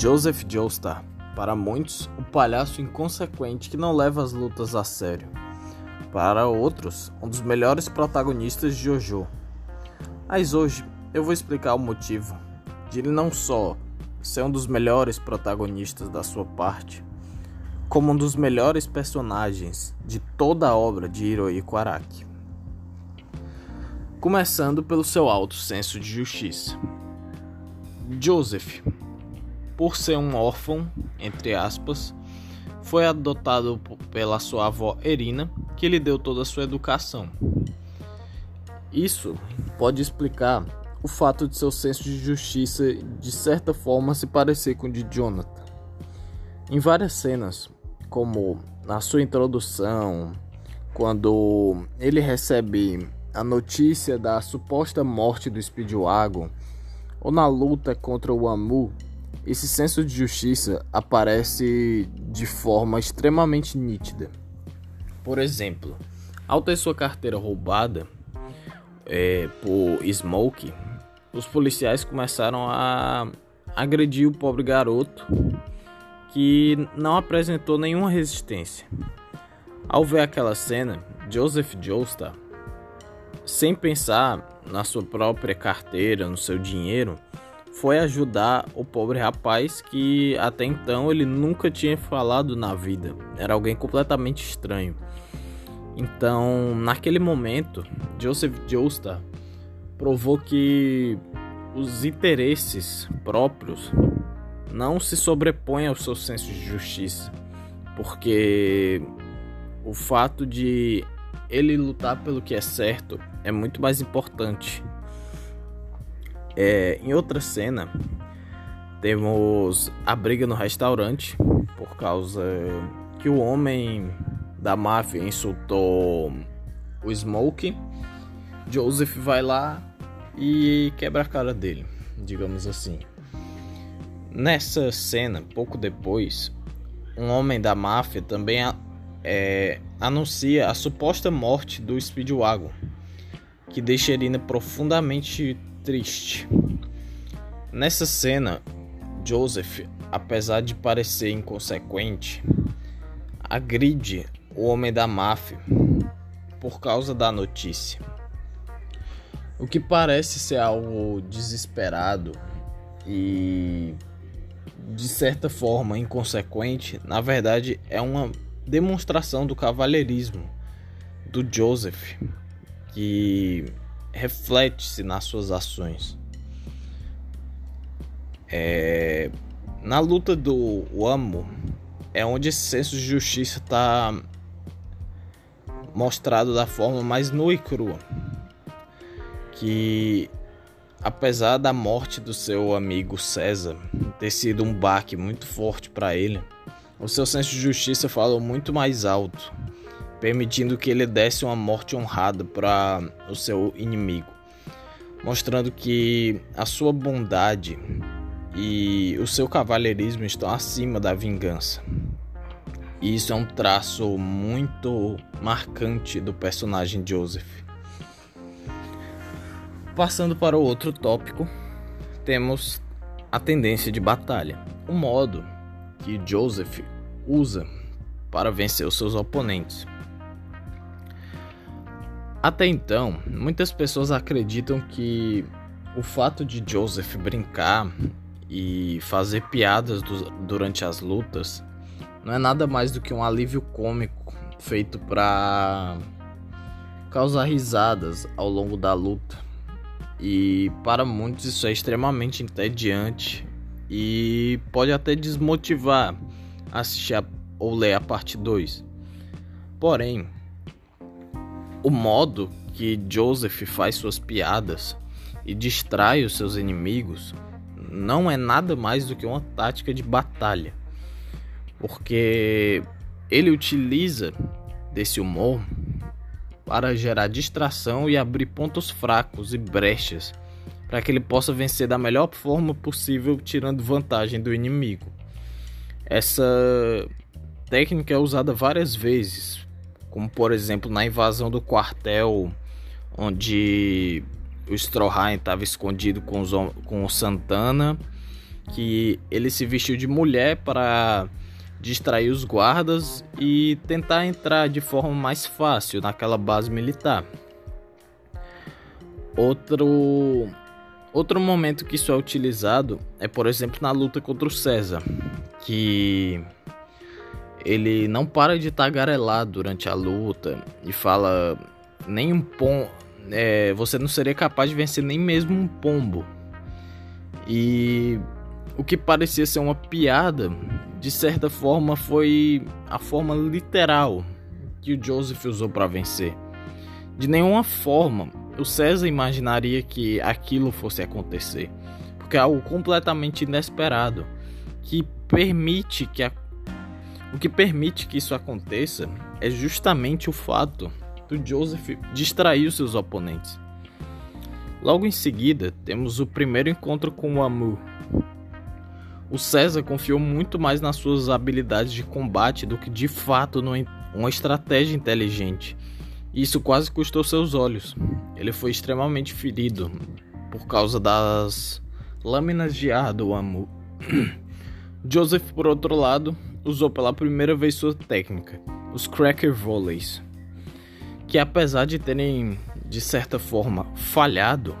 Joseph Joestar, para muitos, o palhaço inconsequente que não leva as lutas a sério. Para outros, um dos melhores protagonistas de Jojo. Mas hoje eu vou explicar o motivo de ele não só ser um dos melhores protagonistas da sua parte, como um dos melhores personagens de toda a obra de Hirohiko Araki. Começando pelo seu alto senso de justiça. Joseph por ser um órfão, entre aspas, foi adotado pela sua avó Erina, que lhe deu toda a sua educação. Isso pode explicar o fato de seu senso de justiça de certa forma se parecer com o de Jonathan. Em várias cenas, como na sua introdução, quando ele recebe a notícia da suposta morte do Speedwagon, ou na luta contra o Amu, esse senso de justiça aparece de forma extremamente nítida. Por exemplo, ao ter sua carteira roubada é, por Smoke, os policiais começaram a agredir o pobre garoto que não apresentou nenhuma resistência. Ao ver aquela cena, Joseph Joestar, sem pensar na sua própria carteira, no seu dinheiro, foi ajudar o pobre rapaz que até então ele nunca tinha falado na vida. Era alguém completamente estranho. Então, naquele momento, Joseph Joestar provou que os interesses próprios não se sobrepõem ao seu senso de justiça, porque o fato de ele lutar pelo que é certo é muito mais importante é, em outra cena, temos a briga no restaurante por causa que o homem da máfia insultou o Smoke. Joseph vai lá e quebra a cara dele, digamos assim. Nessa cena, pouco depois, um homem da máfia também é, anuncia a suposta morte do Speedwagon, que deixa Irina profundamente triste. Nessa cena, Joseph, apesar de parecer inconsequente, agride o homem da máfia por causa da notícia. O que parece ser algo desesperado e de certa forma inconsequente, na verdade é uma demonstração do cavalheirismo do Joseph, que reflete-se nas suas ações. É, na luta do Amo é onde esse senso de justiça está mostrado da forma mais nua e crua. Que apesar da morte do seu amigo César ter sido um baque muito forte para ele, o seu senso de justiça falou muito mais alto permitindo que ele desse uma morte honrada para o seu inimigo, mostrando que a sua bondade e o seu cavalheirismo estão acima da vingança. E isso é um traço muito marcante do personagem Joseph. Passando para o outro tópico, temos a tendência de batalha, o modo que Joseph usa para vencer os seus oponentes. Até então, muitas pessoas acreditam que o fato de Joseph brincar e fazer piadas do, durante as lutas não é nada mais do que um alívio cômico feito para causar risadas ao longo da luta. E para muitos isso é extremamente entediante e pode até desmotivar assistir a, ou ler a parte 2. Porém, o modo que Joseph faz suas piadas e distrai os seus inimigos não é nada mais do que uma tática de batalha, porque ele utiliza desse humor para gerar distração e abrir pontos fracos e brechas para que ele possa vencer da melhor forma possível, tirando vantagem do inimigo. Essa técnica é usada várias vezes como por exemplo na invasão do quartel onde o Stroheim estava escondido com, os, com o Santana que ele se vestiu de mulher para distrair os guardas e tentar entrar de forma mais fácil naquela base militar. Outro outro momento que isso é utilizado é, por exemplo, na luta contra o César, que ele não para de tagarelar durante a luta e fala nem um pom é, você não seria capaz de vencer nem mesmo um pombo. E o que parecia ser uma piada, de certa forma foi a forma literal que o Joseph usou para vencer. De nenhuma forma o César imaginaria que aquilo fosse acontecer, porque é algo completamente inesperado que permite que a... o que permite que isso aconteça é justamente o fato do Joseph distrair seus oponentes. Logo em seguida, temos o primeiro encontro com o Amu. O César confiou muito mais nas suas habilidades de combate do que de fato numa estratégia inteligente. Isso quase custou seus olhos. Ele foi extremamente ferido por causa das lâminas de ar do Amu. Joseph, por outro lado, usou pela primeira vez sua técnica, os Cracker Volleys que apesar de terem de certa forma falhado,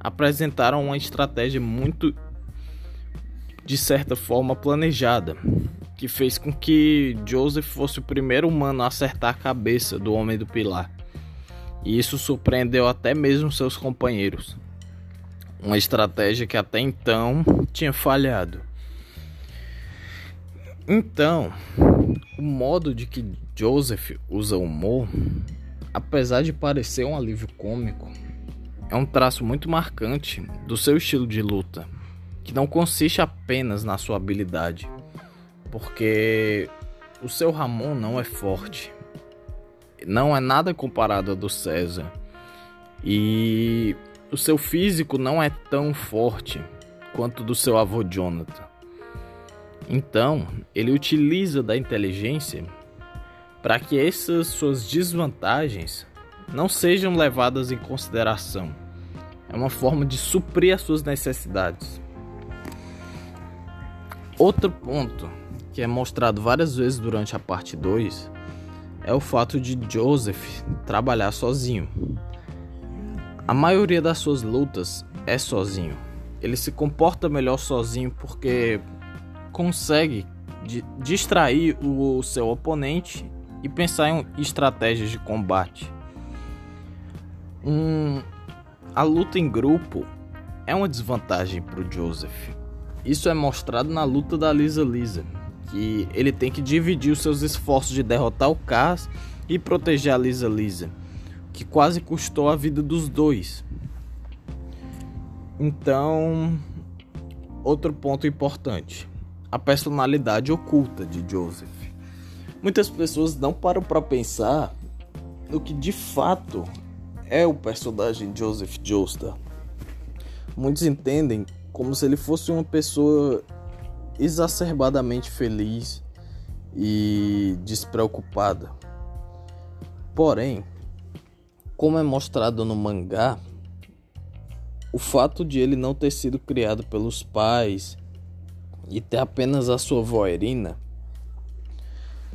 apresentaram uma estratégia muito de certa forma planejada, que fez com que Joseph fosse o primeiro humano a acertar a cabeça do Homem do Pilar. E isso surpreendeu até mesmo seus companheiros. Uma estratégia que até então tinha falhado. Então, o modo de que Joseph usa o humor apesar de parecer um alívio cômico, é um traço muito marcante do seu estilo de luta, que não consiste apenas na sua habilidade, porque o seu Ramon não é forte, não é nada comparado ao do César, e o seu físico não é tão forte quanto do seu avô Jonathan. Então, ele utiliza da inteligência para que essas suas desvantagens não sejam levadas em consideração. É uma forma de suprir as suas necessidades. Outro ponto que é mostrado várias vezes durante a parte 2 é o fato de Joseph trabalhar sozinho. A maioria das suas lutas é sozinho. Ele se comporta melhor sozinho porque consegue distrair o seu oponente e pensar em estratégias de combate. Um, a luta em grupo é uma desvantagem para o Joseph. Isso é mostrado na luta da Lisa Lisa, que ele tem que dividir os seus esforços de derrotar o Cass e proteger a Lisa Lisa, que quase custou a vida dos dois. Então, outro ponto importante: a personalidade oculta de Joseph. Muitas pessoas não param para pensar no que de fato é o personagem Joseph Joestar. Muitos entendem como se ele fosse uma pessoa exacerbadamente feliz e despreocupada. Porém, como é mostrado no mangá, o fato de ele não ter sido criado pelos pais e ter apenas a sua avó Irina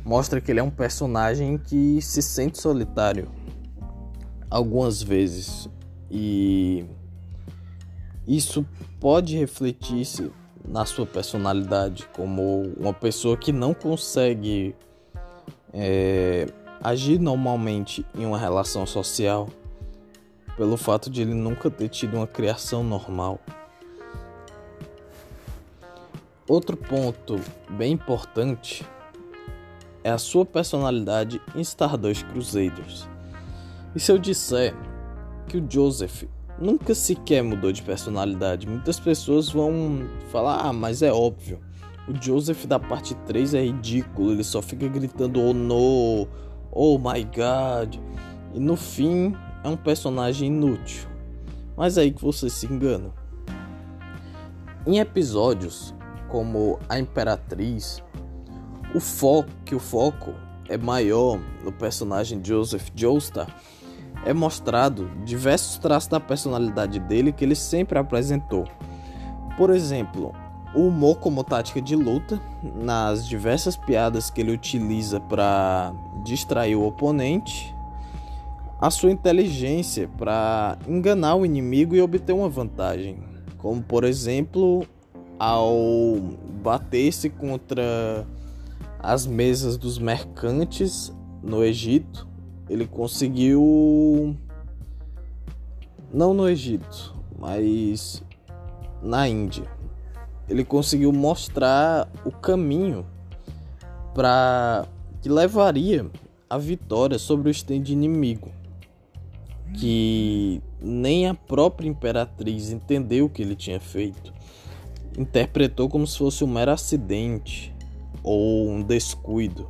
mostra que ele é um personagem que se sente solitário algumas vezes e isso pode refletir-se na sua personalidade como uma pessoa que não consegue é, agir normalmente em uma relação social pelo fato de ele nunca ter tido uma criação normal. Outro ponto bem importante é a sua personalidade em Stardust Crusaders. E se eu disser que o Joseph nunca sequer mudou de personalidade, muitas pessoas vão falar: ah, mas é óbvio. O Joseph da parte 3 é ridículo, ele só fica gritando oh no, oh my god. E no fim é um personagem inútil. Mas é aí que você se engana. Em episódios como A Imperatriz, o foco, que o foco é maior no personagem Joseph Joestar, é mostrado diversos traços da personalidade dele que ele sempre apresentou. Por exemplo, o humor como tática de luta, nas diversas piadas que ele utiliza para distrair o oponente, a sua inteligência para enganar o inimigo e obter uma vantagem, como por exemplo ao bater-se contra as mesas dos mercantes no Egito, ele conseguiu não no Egito, mas na Índia ele conseguiu mostrar o caminho para que levaria a vitória sobre o stand inimigo, que nem a própria imperatriz entendeu o que ele tinha feito. Interpretou como se fosse um mero acidente ou um descuido.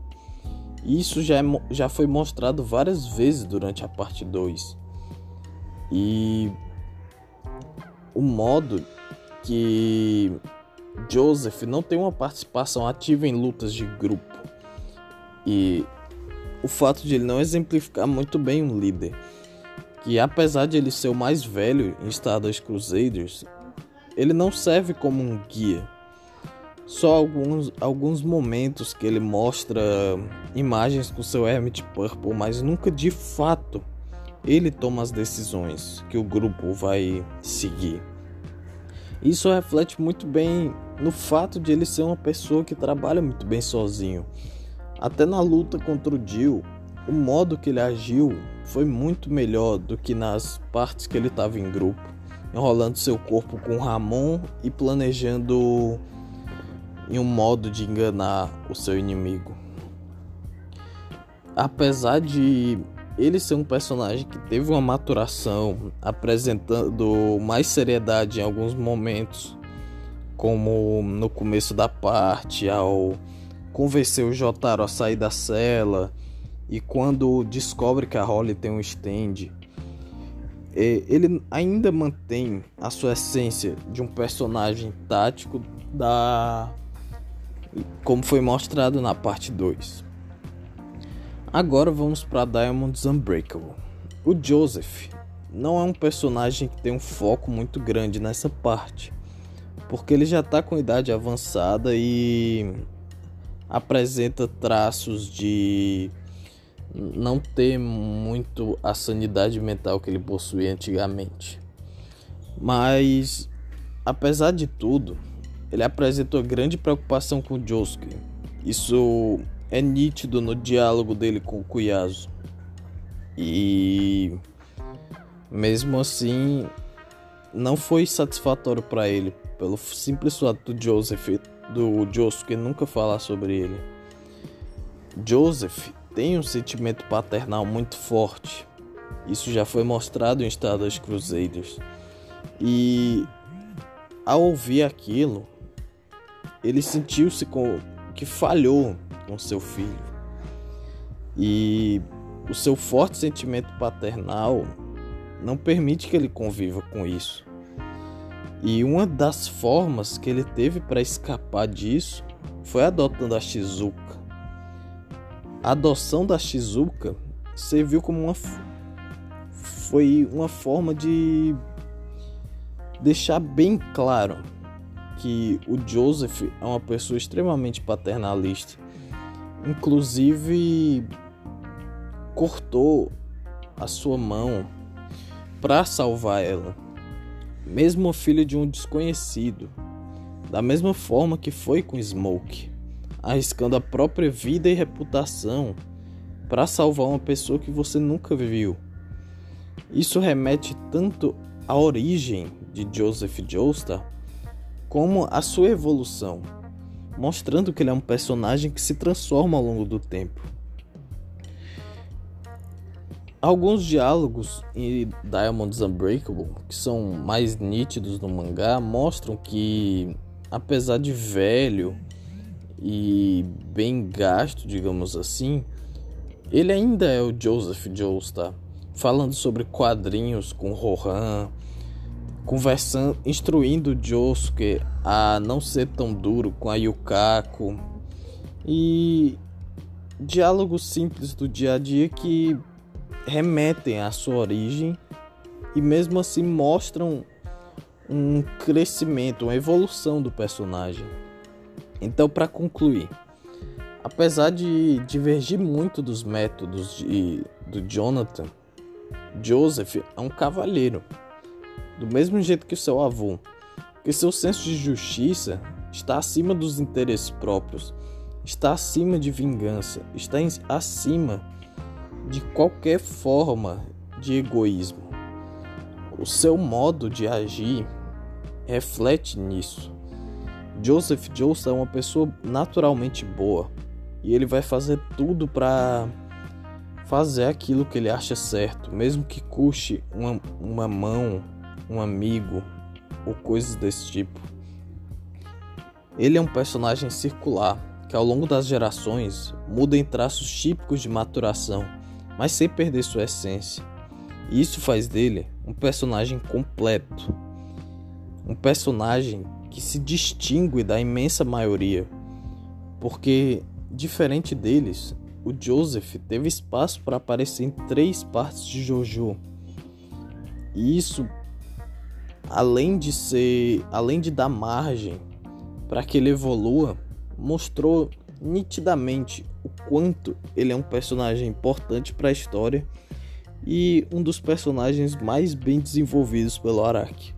Isso já, é, já foi mostrado várias vezes durante a parte 2. E o modo que Joseph não tem uma participação ativa em lutas de grupo. E o fato de ele não exemplificar muito bem um líder, que apesar de ele ser o mais velho em Stardust Crusaders, ele não serve como um guia. Só alguns, alguns momentos que ele mostra imagens com seu Hermit Purple, mas nunca de fato ele toma as decisões que o grupo vai seguir. Isso reflete muito bem no fato de ele ser uma pessoa que trabalha muito bem sozinho. Até na luta contra o Jill, o modo que ele agiu foi muito melhor do que nas partes que ele estava em grupo, enrolando seu corpo com Ramon e planejando em um modo de enganar o seu inimigo. Apesar de ele ser um personagem que teve uma maturação, apresentando mais seriedade em alguns momentos, como no começo da parte, ao convencer o Jotaro a sair da cela e quando descobre que a Holly tem um stand. Ele ainda mantém a sua essência de um personagem tático da como foi mostrado na parte 2. Agora vamos para Diamonds Unbreakable. O Joseph não é um personagem que tem um foco muito grande nessa parte, porque ele já está com idade avançada e apresenta traços de não ter muito a sanidade mental que ele possuía antigamente. Mas, apesar de tudo, ele apresentou grande preocupação com Josuke. Isso é nítido no diálogo dele com o Cuiazo. E mesmo assim não foi satisfatório para ele pelo simples fato do Joseph do Josuke nunca falar sobre ele. Joseph tem um sentimento paternal muito forte. Isso já foi mostrado em Stardust Crusaders. E ao ouvir aquilo, ele sentiu-se que falhou com seu filho. E o seu forte sentimento paternal não permite que ele conviva com isso. E uma das formas que ele teve para escapar disso foi adotando a Shizuka. A adoção da Shizuka serviu como uma foi uma forma de deixar bem claro que o Joseph é uma pessoa extremamente paternalista. Inclusive cortou a sua mão para salvar ela, mesmo filho de um desconhecido, da mesma forma que foi com Smoke, arriscando a própria vida e reputação para salvar uma pessoa que você nunca viu. Isso remete tanto à origem de Joseph Joestar como à sua evolução mostrando que ele é um personagem que se transforma ao longo do tempo. Alguns diálogos em Diamonds Unbreakable, que são mais nítidos no mangá, mostram que, apesar de velho e bem gasto, digamos assim, ele ainda é o Joseph Joestar, falando sobre quadrinhos com Rohan, conversando, instruindo Josuke a não ser tão duro com a Yukako e diálogos simples do dia a dia que remetem à sua origem e mesmo assim mostram um crescimento, uma evolução do personagem. Então, para concluir, apesar de divergir muito dos métodos de, do Jonathan, Joseph é um cavalheiro, do mesmo jeito que seu avô, que seu senso de justiça está acima dos interesses próprios, está acima de vingança, está acima de qualquer forma de egoísmo. O seu modo de agir reflete nisso. Joseph Jones é uma pessoa naturalmente boa e ele vai fazer tudo para fazer aquilo que ele acha certo, mesmo que custe uma, uma mão, um amigo ou coisas desse tipo. Ele é um personagem circular que ao longo das gerações muda em traços típicos de maturação, mas sem perder sua essência. E isso faz dele um personagem completo, um personagem que se distingue da imensa maioria, porque diferente deles, o Joseph teve espaço para aparecer em três partes de JoJo. E isso além de ser, além de dar margem para que ele evolua, mostrou nitidamente o quanto ele é um personagem importante para a história e um dos personagens mais bem desenvolvidos pelo Araki.